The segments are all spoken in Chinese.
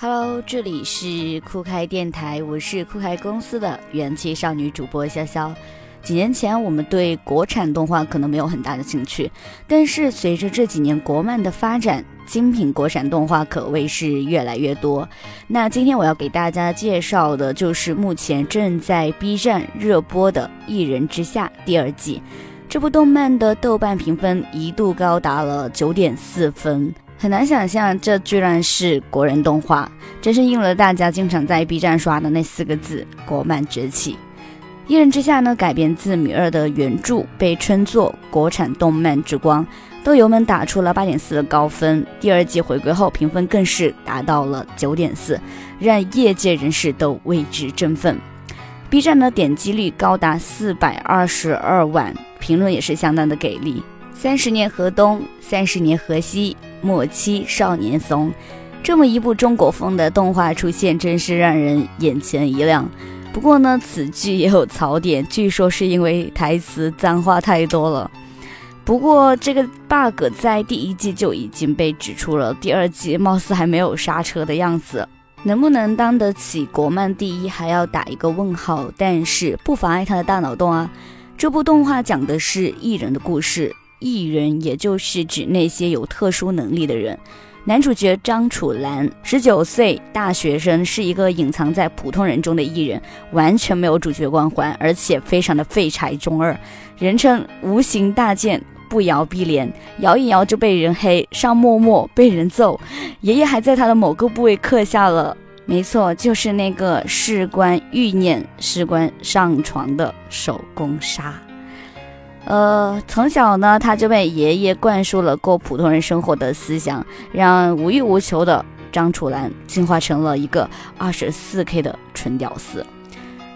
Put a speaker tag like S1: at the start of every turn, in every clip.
S1: Hello，这里是酷开电台，我是酷开公司的元气少女主播潇潇。几年前，我们对国产动画可能没有很大的兴趣，但是随着这几年国漫的发展，精品国产动画可谓是越来越多。那今天我要给大家介绍的就是目前正在 B 站热播的《一人之下》第二季。这部动漫的豆瓣评分一度高达了九点四分。很难想象，这居然是国人动画，真是应了大家经常在 B 站刷的那四个字“国漫崛起”。《一人之下》呢，改编自米二的原著，被称作国产动漫之光，豆油们打出了八点四的高分。第二季回归后，评分更是达到了九点四，让业界人士都为之振奋。B 站的点击率高达四百二十二万，评论也是相当的给力。三十年河东，三十年河西。莫欺少年怂，这么一部中国风的动画出现，真是让人眼前一亮。不过呢，此剧也有槽点，据说是因为台词脏话太多了。不过这个 bug 在第一季就已经被指出了，第二季貌似还没有刹车的样子。能不能当得起国漫第一，还要打一个问号。但是不妨碍他的大脑洞啊！这部动画讲的是艺人的故事。艺人，也就是指那些有特殊能力的人。男主角张楚岚，十九岁大学生，是一个隐藏在普通人中的艺人，完全没有主角光环，而且非常的废柴中二，人称无形大剑，不摇必连，摇一摇就被人黑，上陌陌被人揍，爷爷还在他的某个部位刻下了，没错，就是那个事关欲念、事关上床的手工杀。呃，从小呢，他就被爷爷灌输了过普通人生活的思想，让无欲无求的张楚岚进化成了一个二十四 K 的纯屌丝。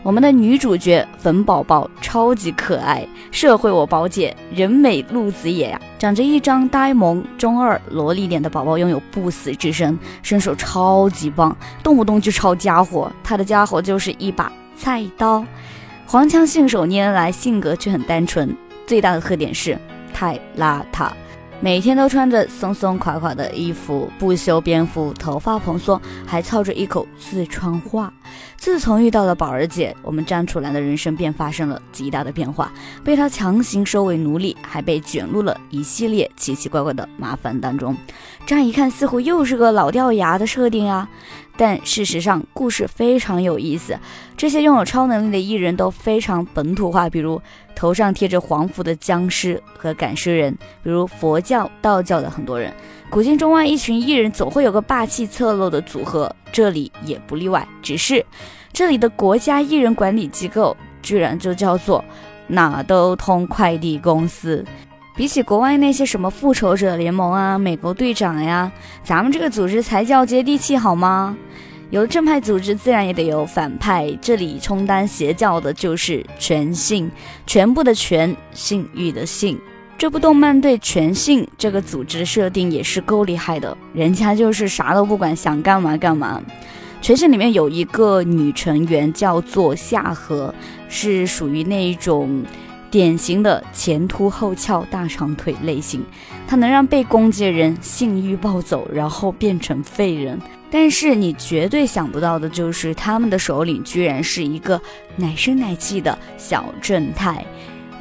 S1: 我们的女主角粉宝宝超级可爱，社会我宝姐人美路子野呀，长着一张呆萌中二萝莉脸的宝宝拥有不死之身，身手超级棒，动不动就抄家伙。他的家伙就是一把菜刀，黄腔信手拈来，性格却很单纯。最大的特点是太邋遢，每天都穿着松松垮垮的衣服，不修边幅，头发蓬松，还操着一口四川话。自从遇到了宝儿姐，我们张楚岚的人生便发生了极大的变化，被她强行收为奴隶，还被卷入了一系列奇奇怪怪的麻烦当中。乍一看，似乎又是个老掉牙的设定啊。但事实上，故事非常有意思。这些拥有超能力的艺人都非常本土化，比如头上贴着黄符的僵尸和赶尸人，比如佛教、道教的很多人。古今中外，一群艺人总会有个霸气侧漏的组合，这里也不例外。只是这里的国家艺人管理机构居然就叫做哪都通快递公司。比起国外那些什么复仇者联盟啊、美国队长呀，咱们这个组织才叫接地气好吗？有正派组织，自然也得有反派。这里充当邪教的就是全信，全部的全，信誉的信。这部动漫对全性这个组织设定也是够厉害的，人家就是啥都不管，想干嘛干嘛。全性里面有一个女成员叫做夏荷，是属于那一种。典型的前凸后翘大长腿类型，它能让被攻击的人性欲暴走，然后变成废人。但是你绝对想不到的就是，他们的首领居然是一个奶声奶气的小正太。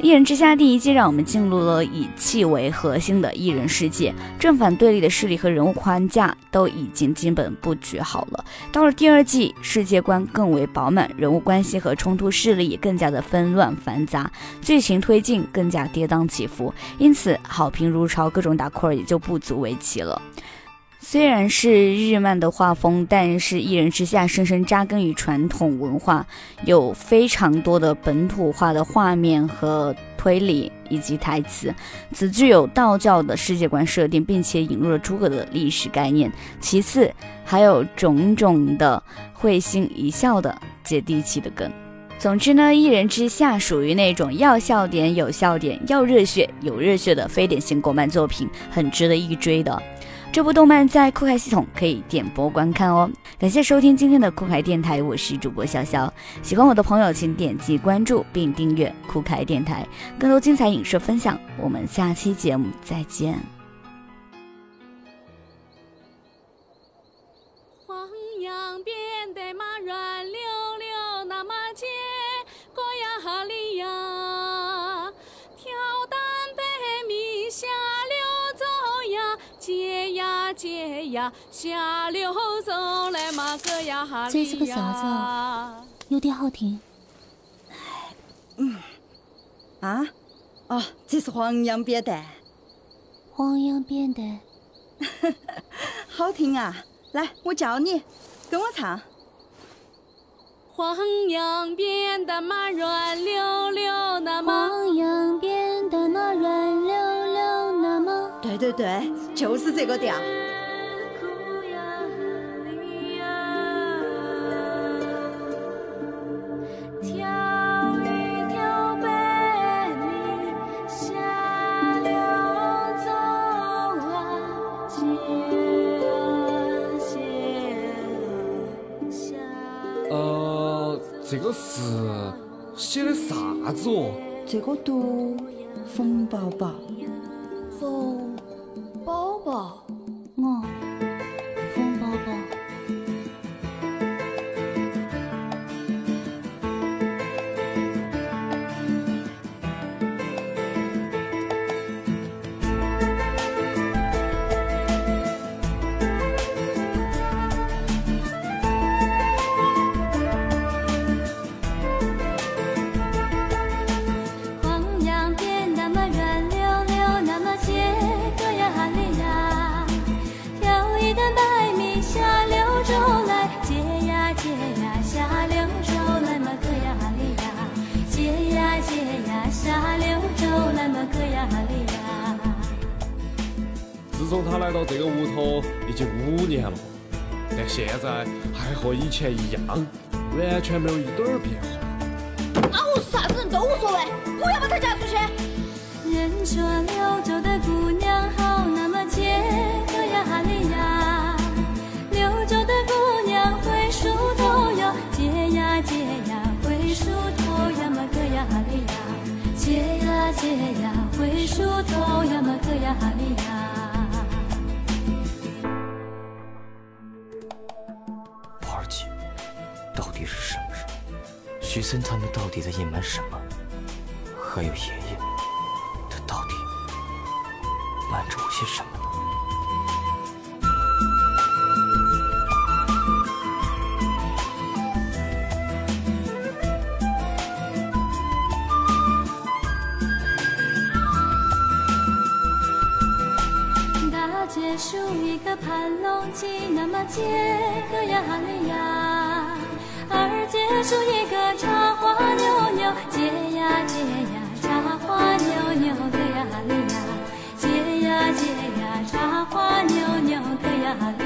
S1: 一人之下第一季让我们进入了以气为核心的艺人世界，正反对立的势力和人物框架都已经基本布局好了。到了第二季，世界观更为饱满，人物关系和冲突势力也更加的纷乱繁杂，剧情推进更加跌宕起伏，因此好评如潮，各种打 call 也就不足为奇了。虽然是日漫的画风，但是一人之下深深扎根于传统文化，有非常多的本土化的画面和推理以及台词。此具有道教的世界观设定，并且引入了诸葛的历史概念。其次，还有种种的会心一笑的接地气的梗。总之呢，一人之下属于那种要笑点有笑点，要热血有热血的非典型国漫作品，很值得一追的。这部动漫在酷开系统可以点播观看哦。感谢收听今天的酷开电台，我是主播潇潇。喜欢我的朋友，请点击关注并订阅酷开电台，更多精彩影视分享。我们下期节目再见。
S2: 呀，下流走来嘛个呀哈
S3: 这是个啥子啊？有点好听。
S4: 嗯，啊，哦，这是黄杨扁担。
S3: 黄杨扁担，
S4: 好听啊！来，我教你，跟我唱。
S2: 黄杨扁担嘛软溜溜那么。
S3: 黄杨扁担嘛软溜溜那么。
S4: 对对对，就是这个调。
S5: 这个是写的啥子哦？
S4: 这个读冯宝宝，
S5: 从他来到这个屋头已经五年了，但现在还和以前一样，完全没有一点儿变化。
S6: 啊，我啥子人都无所谓，不要把他嫁出去。
S2: 人说柳州的姑娘好，那么姐哥呀哈里呀，柳州的姑娘会梳头哟，姐呀姐呀会梳头呀么哥呀哈里呀，姐呀姐呀会梳头呀么哥呀哈
S7: 许森他们到底在隐瞒什么？还有爷爷，他到底瞒着我些什么
S2: 呢？大街数一个盘龙髻，那么街个呀里呀。二姐数一个茶花妞妞，结呀结呀，茶花妞妞对呀哩呀，结呀结呀，茶花妞妞对呀哩。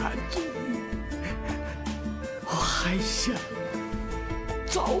S2: 看着你我还想找